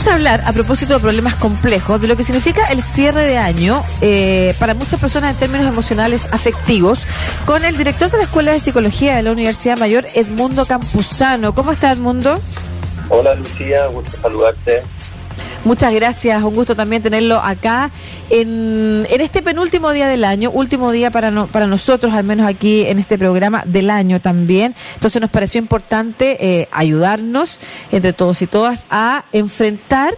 Vamos a hablar, a propósito de problemas complejos, de lo que significa el cierre de año eh, para muchas personas en términos emocionales afectivos, con el director de la Escuela de Psicología de la Universidad Mayor, Edmundo Campuzano. ¿Cómo está Edmundo? Hola Lucía, gusto saludarte. Muchas gracias, un gusto también tenerlo acá en, en este penúltimo día del año, último día para, no, para nosotros, al menos aquí en este programa del año también. Entonces nos pareció importante eh, ayudarnos entre todos y todas a enfrentar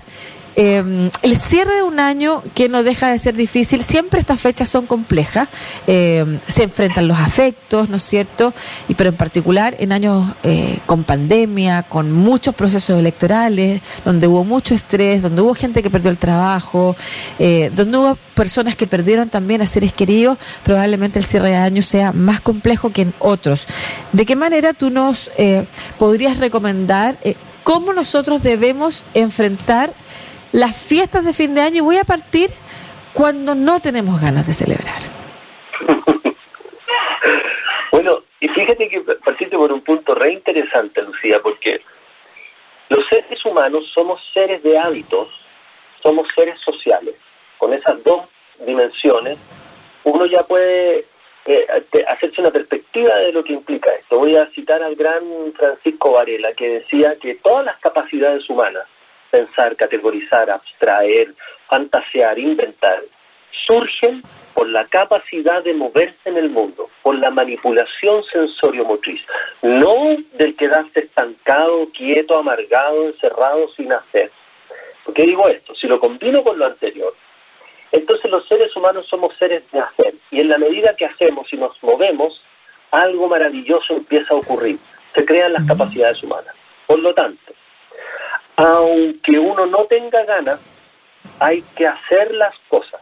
eh, el cierre de un año que no deja de ser difícil, siempre estas fechas son complejas, eh, se enfrentan los afectos, ¿no es cierto? Y pero en particular en años eh, con pandemia, con muchos procesos electorales, donde hubo mucho estrés, donde hubo gente que perdió el trabajo, eh, donde hubo personas que perdieron también a seres queridos, probablemente el cierre de año sea más complejo que en otros. ¿De qué manera tú nos eh, podrías recomendar cómo nosotros debemos enfrentar las fiestas de fin de año y voy a partir cuando no tenemos ganas de celebrar. bueno, y fíjate que partiste por un punto re interesante, Lucía, porque los seres humanos somos seres de hábitos, somos seres sociales. Con esas dos dimensiones, uno ya puede eh, hacerse una perspectiva de lo que implica esto. Voy a citar al gran Francisco Varela, que decía que todas las capacidades humanas, pensar, categorizar, abstraer, fantasear, inventar, surgen por la capacidad de moverse en el mundo, por la manipulación sensorio-motriz, no del quedarse estancado, quieto, amargado, encerrado, sin hacer. ¿Por qué digo esto? Si lo combino con lo anterior, entonces los seres humanos somos seres de hacer, y en la medida que hacemos y nos movemos, algo maravilloso empieza a ocurrir, se crean las capacidades humanas. Por lo tanto, aunque uno no tenga ganas, hay que hacer las cosas.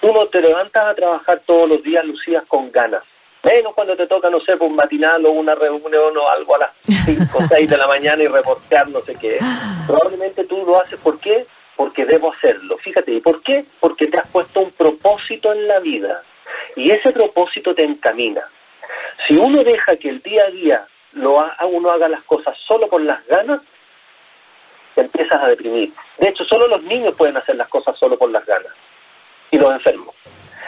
Tú no te levantas a trabajar todos los días, Lucía, con ganas. Menos cuando te toca, no sé, por un matinal o una reunión o algo a las 5 o 6 de la mañana y reportear no sé qué. Probablemente tú lo haces, ¿por qué? Porque debo hacerlo. Fíjate, ¿y por qué? Porque te has puesto un propósito en la vida. Y ese propósito te encamina. Si uno deja que el día a día lo ha, uno haga las cosas solo con las ganas, te empiezas a deprimir. De hecho, solo los niños pueden hacer las cosas solo por las ganas y los enfermos.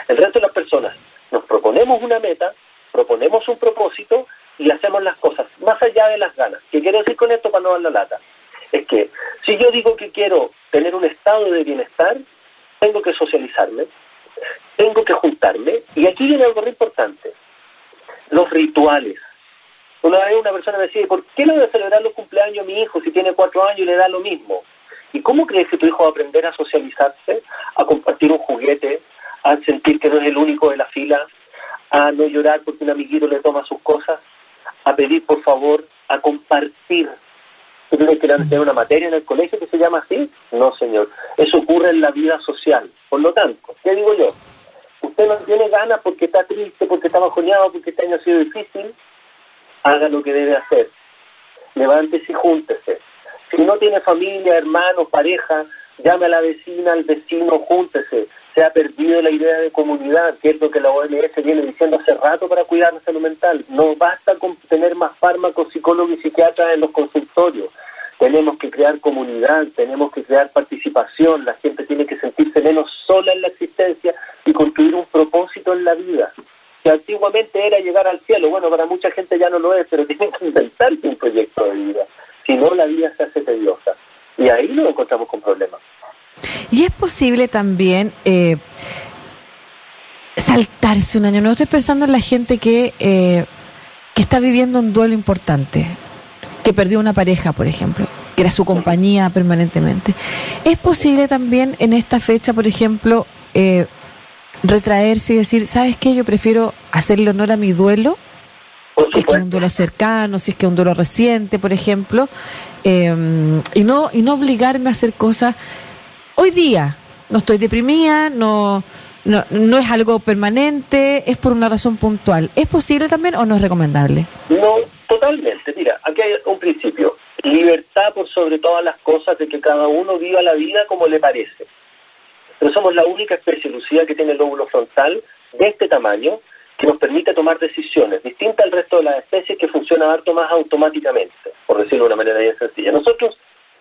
El resto de las personas nos proponemos una meta, proponemos un propósito y hacemos las cosas más allá de las ganas. ¿Qué quiero decir con esto para no dar la lata? Es que si yo digo que quiero tener un estado de bienestar, tengo que socializarme, tengo que juntarme y aquí viene algo muy importante, los rituales. Una vez una persona me decía, ¿por qué le voy a celebrar los cumpleaños a mi hijo si tiene cuatro años y le da lo mismo? ¿Y cómo crees que tu hijo va a aprender a socializarse, a compartir un juguete, a sentir que no es el único de la fila, a no llorar porque un amiguito le toma sus cosas, a pedir por favor, a compartir? ¿Tú crees que le van a tener una materia en el colegio que se llama así? No, señor. Eso ocurre en la vida social. Por lo tanto, ¿qué digo yo? Usted no tiene ganas porque está triste, porque está bajoneado, porque este año ha sido difícil, haga lo que debe hacer. Levántese y júntese. Si no tiene familia, hermanos, pareja, llame a la vecina, al vecino, júntese. Se ha perdido la idea de comunidad, que es lo que la OMS viene diciendo hace rato para cuidar la salud mental. No basta con tener más fármacos, psicólogos y psiquiatras en los consultorios. Tenemos que crear comunidad, tenemos que crear participación, la gente tiene que sentirse menos sola en la existencia y construir un propósito en la vida que antiguamente era llegar al cielo. Bueno, para mucha gente ya no lo es, pero tienen que inventarse un proyecto de vida. Si no, la vida se hace tediosa. Y ahí nos encontramos con problemas. Y es posible también eh, saltarse un año nuevo. Estoy pensando en la gente que, eh, que está viviendo un duelo importante, que perdió una pareja, por ejemplo, que era su compañía permanentemente. Es posible también en esta fecha, por ejemplo, eh, retraerse y decir, ¿sabes qué? Yo prefiero hacerle honor a mi duelo, si es que es un duelo cercano, si es que es un duelo reciente, por ejemplo, eh, y no y no obligarme a hacer cosas. Hoy día no estoy deprimida, no, no, no es algo permanente, es por una razón puntual. ¿Es posible también o no es recomendable? No, totalmente. Mira, aquí hay un principio. Libertad por sobre todas las cosas de que cada uno viva la vida como le parece. Pero somos la única especie, Lucía, que tiene el lóbulo frontal de este tamaño que nos permite tomar decisiones distintas al resto de las especies que funciona harto más automáticamente, por decirlo de una manera bien sencilla. Nosotros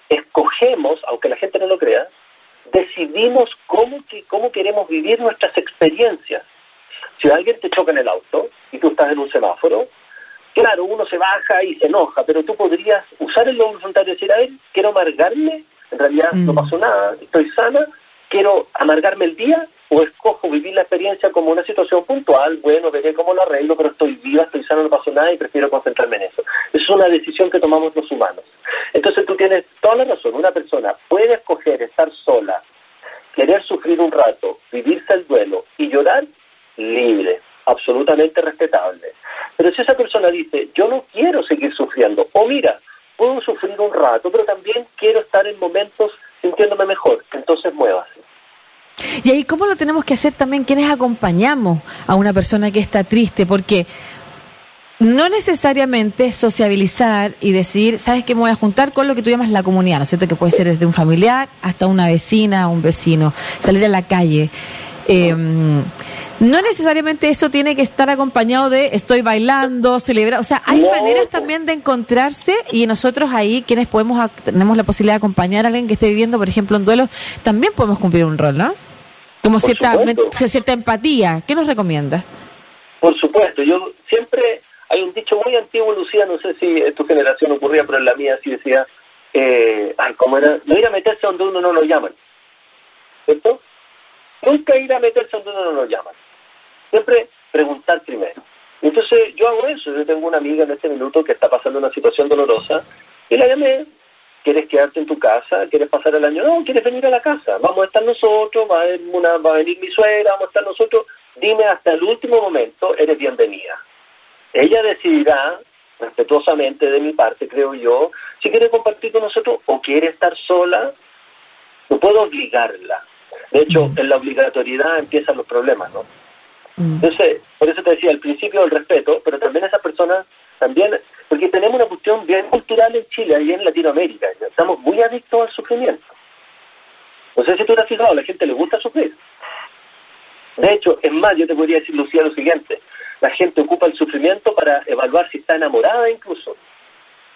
escogemos aunque la gente no lo crea, decidimos cómo, cómo queremos vivir nuestras experiencias. Si alguien te choca en el auto y tú estás en un semáforo, claro, uno se baja y se enoja, pero tú podrías usar el lobo frontal y decir, a ver, quiero amargarme, en realidad no mm. pasó nada, estoy sana, quiero amargarme el día o escojo vivir la experiencia como una situación puntual, bueno, veré cómo lo arreglo, pero estoy viva, estoy sana, no pasó nada y prefiero concentrarme en eso. Es una decisión que tomamos los humanos. Entonces tú tienes toda la razón, una persona puede escoger estar sola, querer sufrir un rato, vivirse el duelo y llorar libre, absolutamente respetable. Pero si esa persona dice, yo no quiero seguir sufriendo, o mira, puedo sufrir un rato, pero también quiero estar en momentos sintiéndome mejor, entonces muévase. Y ahí, ¿cómo lo tenemos que hacer también quienes acompañamos a una persona que está triste? Porque no necesariamente sociabilizar y decir, ¿sabes qué? Me voy a juntar con lo que tú llamas la comunidad, ¿no es cierto? Que puede ser desde un familiar hasta una vecina, un vecino, salir a la calle. Em, no necesariamente eso tiene que estar acompañado de estoy bailando, celebrar, o sea, hay maneras también de encontrarse y nosotros ahí, quienes podemos, tenemos la posibilidad de acompañar a alguien que esté viviendo, por ejemplo, un duelo, también podemos cumplir un rol, ¿no? Como cierta, cierta empatía. ¿Qué nos recomienda? Por supuesto, yo siempre, hay un dicho muy antiguo, Lucía, no sé si en tu generación ocurría, pero en la mía sí decía, eh, ay, ¿cómo era? No ir a meterse donde uno no lo llaman. ¿Cierto? Nunca ir a meterse donde uno no lo llaman. Siempre preguntar primero. Entonces yo hago eso. Yo tengo una amiga en este minuto que está pasando una situación dolorosa y la llamé ¿Quieres quedarte en tu casa? ¿Quieres pasar el año? No, ¿quieres venir a la casa? Vamos a estar nosotros, va a, una, va a venir mi suegra, vamos a estar nosotros. Dime hasta el último momento, eres bienvenida. Ella decidirá, respetuosamente de mi parte, creo yo, si quiere compartir con nosotros o quiere estar sola. No puedo obligarla. De hecho, mm. en la obligatoriedad empiezan los problemas, ¿no? Mm. Entonces, por eso te decía, al principio el respeto, pero también esas personas, también porque tenemos una cuestión bien cultural en Chile y en Latinoamérica. Estamos muy adictos al sufrimiento. No sé si tú te has fijado, a la gente le gusta sufrir. De hecho, es más, yo te podría decir, Lucía, lo siguiente. La gente ocupa el sufrimiento para evaluar si está enamorada incluso.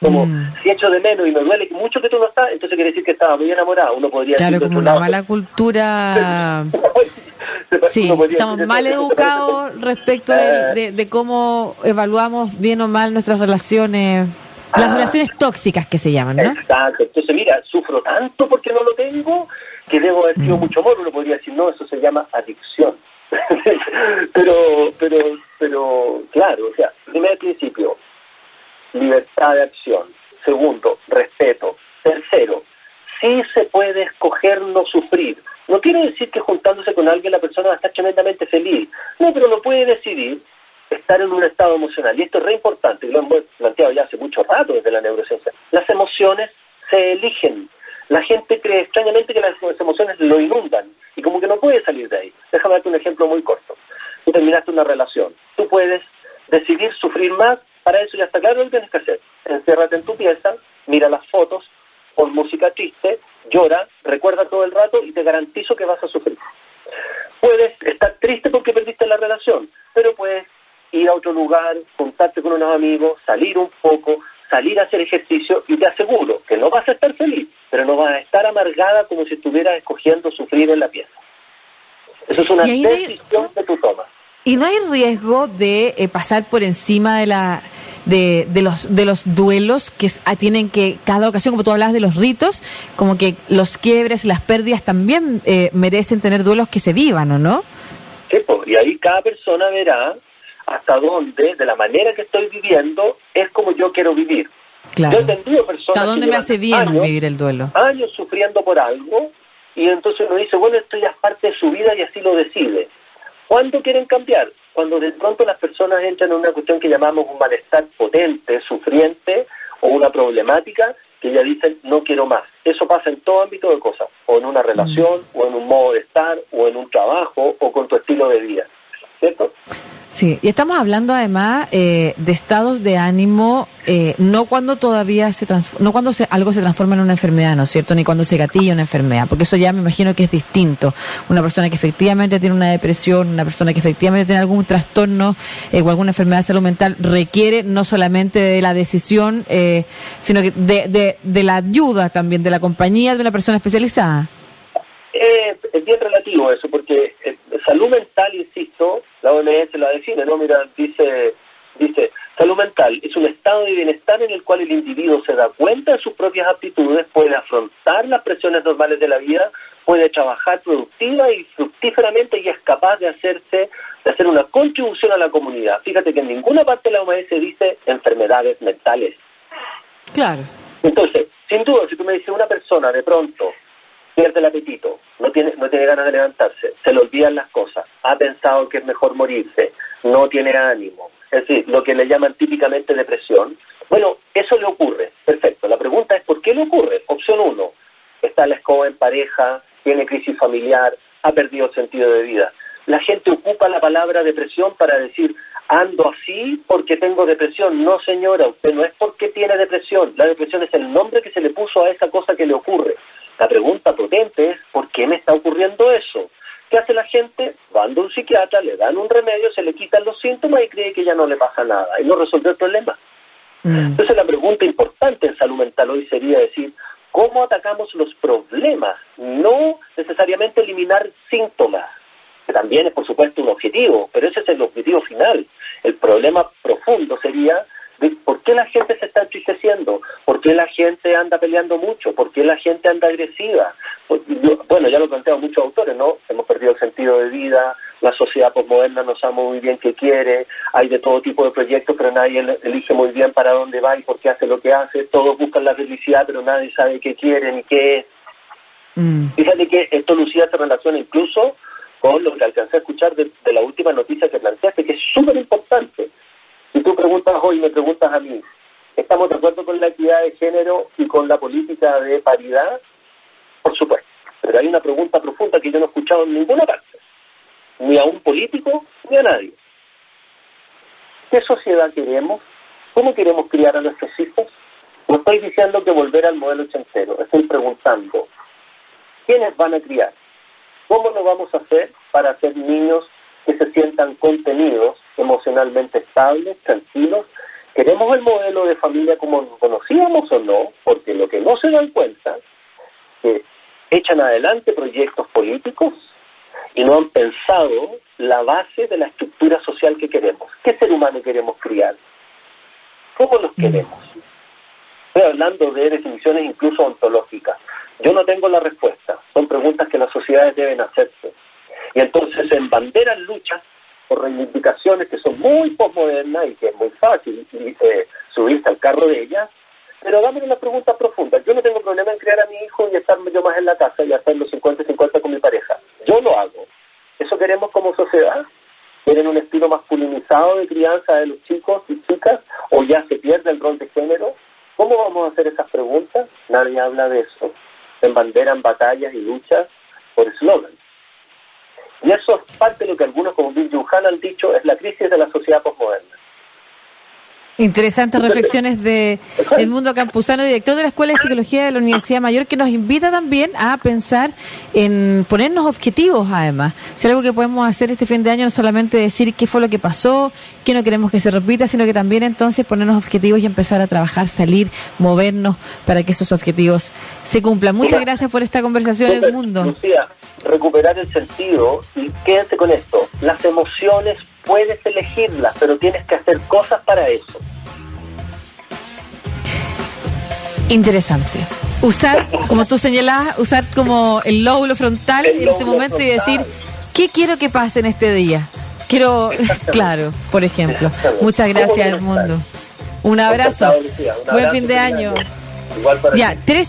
Como mm. si echo de menos y me duele mucho que tú no estás, entonces quiere decir que estaba muy enamorada. Uno podría claro, como una mala cultura. sí, estamos mal educados respecto de, de, cómo evaluamos bien o mal nuestras relaciones. Las ah. relaciones tóxicas que se llaman, ¿no? Exacto. Entonces, mira, sufro tanto porque no lo tengo que debo haber sido mm. mucho amor. Uno podría decir, no, eso se llama adicción. pero, pero, pero, claro, o sea, primer principio, libertad de acción. Segundo, respeto. Tercero, sí se puede escoger no sufrir. No quiere decir que juntándose con alguien la persona va a estar tremendamente feliz. No, pero lo puede decidir estar en un estado emocional. Y esto es re importante, lo hemos planteado ya hace mucho rato desde la neurociencia. Las emociones se eligen. La gente cree extrañamente que las emociones lo inundan y como que no puede salir de ahí. Déjame darte un ejemplo muy corto. Tú terminaste una relación. Tú puedes decidir sufrir más para eso ya está claro lo que tienes que hacer. Enciérrate en tu pieza, mira las fotos, pon música triste, llora, recuerda todo el rato y te garantizo que vas a sufrir. Puedes estar triste porque perdiste la relación, pero puedes ir a otro lugar, contarte con unos amigos, salir un poco, salir a hacer ejercicio y te aseguro que no vas a estar feliz, pero no vas a estar amargada como si estuvieras escogiendo sufrir en la pieza. Eso es una decisión que tú tomas. Y no hay riesgo de eh, pasar por encima de la de, de, los, de los duelos que ah, tienen que, cada ocasión, como tú hablas de los ritos, como que los quiebres y las pérdidas también eh, merecen tener duelos que se vivan, ¿o no? Sí, y ahí cada persona verá hasta dónde, de la manera que estoy viviendo, es como yo quiero vivir. Claro. Yo he entendido personas. ¿Hasta dónde me hace bien vivir el duelo? Años sufriendo por algo, y entonces uno dice, bueno, esto ya es parte de su vida y así lo decide. ¿Cuándo quieren cambiar? Cuando de pronto las personas entran en una cuestión que llamamos un malestar potente, sufriente o una problemática que ya dicen no quiero más. Eso pasa en todo ámbito de cosas, o en una relación, o en un modo de estar, o en un trabajo, o con tu estilo de vida. ¿Cierto? Sí, y estamos hablando además eh, de estados de ánimo, eh, no cuando todavía se no cuando se, algo se transforma en una enfermedad, ¿no es cierto? Ni cuando se gatilla una enfermedad, porque eso ya me imagino que es distinto. Una persona que efectivamente tiene una depresión, una persona que efectivamente tiene algún trastorno eh, o alguna enfermedad de salud mental requiere no solamente de la decisión, eh, sino que de, de, de la ayuda también, de la compañía de una persona especializada. Eh, es bien relativo eso, porque eh, salud mental, insisto, la OMS la define, ¿no? Mira, dice, dice, salud mental es un estado de bienestar en el cual el individuo se da cuenta de sus propias aptitudes, puede afrontar las presiones normales de la vida, puede trabajar productiva y fructíferamente y es capaz de hacerse, de hacer una contribución a la comunidad. Fíjate que en ninguna parte de la OMS dice enfermedades mentales. Claro. Entonces, sin duda, si tú me dices una persona de pronto pierde el apetito, no tiene, no tiene ganas de levantarse, se le olvidan las cosas, ha pensado que es mejor morirse, no tiene ánimo, es decir, lo que le llaman típicamente depresión, bueno, eso le ocurre, perfecto. La pregunta es ¿por qué le ocurre? Opción uno, está la escoba en pareja, tiene crisis familiar, ha perdido sentido de vida. La gente ocupa la palabra depresión para decir, ando así porque tengo depresión. No, señora, usted no es porque tiene depresión. La depresión es el nombre que se le puso a esa cosa que le ocurre. La pregunta es, ¿por qué me está ocurriendo eso? ¿Qué hace la gente? Va a un psiquiatra, le dan un remedio, se le quitan los síntomas y cree que ya no le pasa nada y no resuelve el problema. Mm. Entonces la pregunta importante en salud mental hoy sería decir, ¿cómo atacamos los problemas? No necesariamente eliminar síntomas, que también es por supuesto un objetivo, pero ese es el objetivo final. El problema profundo sería por qué la gente se está entristeciendo, por qué la gente anda peleando mucho, por qué la gente anda agresiva. Pues, bueno, ya lo plantean muchos autores, ¿no? Hemos perdido el sentido de vida, la sociedad posmoderna no sabe muy bien qué quiere, hay de todo tipo de proyectos, pero nadie elige muy bien para dónde va y por qué hace lo que hace, todos buscan la felicidad, pero nadie sabe qué quiere ni qué es. Mm. Fíjate que esto, Lucía, se relaciona incluso con lo que alcancé a escuchar de, de la última noticia que planteaste, que es súper importante si tú preguntas hoy, me preguntas a mí, ¿estamos de acuerdo con la equidad de género y con la política de paridad? Por supuesto. Pero hay una pregunta profunda que yo no he escuchado en ninguna parte, ni a un político ni a nadie. ¿Qué sociedad queremos? ¿Cómo queremos criar a nuestros hijos? No estoy diciendo que volver al modelo ochentero, estoy preguntando, ¿quiénes van a criar? ¿Cómo lo vamos a hacer para hacer niños que se sientan contenidos, emocionalmente estables, tranquilos. ¿Queremos el modelo de familia como lo conocíamos o no? Porque lo que no se dan cuenta es que echan adelante proyectos políticos y no han pensado la base de la estructura social que queremos. ¿Qué ser humano queremos criar? ¿Cómo los queremos? Estoy hablando de definiciones incluso ontológicas. Yo no tengo la respuesta. Son preguntas que las sociedades deben hacerse. Y entonces en banderas luchas por reivindicaciones que son muy posmodernas y que es muy fácil eh, subirse al carro de ellas, pero dame una pregunta profunda. Yo no tengo problema en criar a mi hijo y estar yo más en la casa y hacer los 50-50 con mi pareja. Yo lo hago. ¿Eso queremos como sociedad? ¿Quieren un estilo masculinizado de crianza de los chicos y chicas? ¿O ya se pierde el rol de género? ¿Cómo vamos a hacer esas preguntas? Nadie habla de eso. Se embanderan batallas y luchas por eslogan. Y eso es parte de lo que algunos como Bill Johan han dicho, es la crisis de la sociedad postmoderna. Interesantes reflexiones de Edmundo Campuzano, director de la Escuela de Psicología de la Universidad Mayor, que nos invita también a pensar en ponernos objetivos, además. Si algo que podemos hacer este fin de año no solamente decir qué fue lo que pasó, qué no queremos que se repita, sino que también entonces ponernos objetivos y empezar a trabajar, salir, movernos para que esos objetivos se cumplan. Muchas gracias por esta conversación, Edmundo recuperar el sentido y quédense con esto. Las emociones puedes elegirlas, pero tienes que hacer cosas para eso. Interesante. Usar, como tú señalabas, usar como el lóbulo frontal en ese momento y decir, ¿qué quiero que pase en este día? Quiero, claro, por ejemplo. Muchas gracias, mundo Un abrazo. Buen fin de año. ya, tres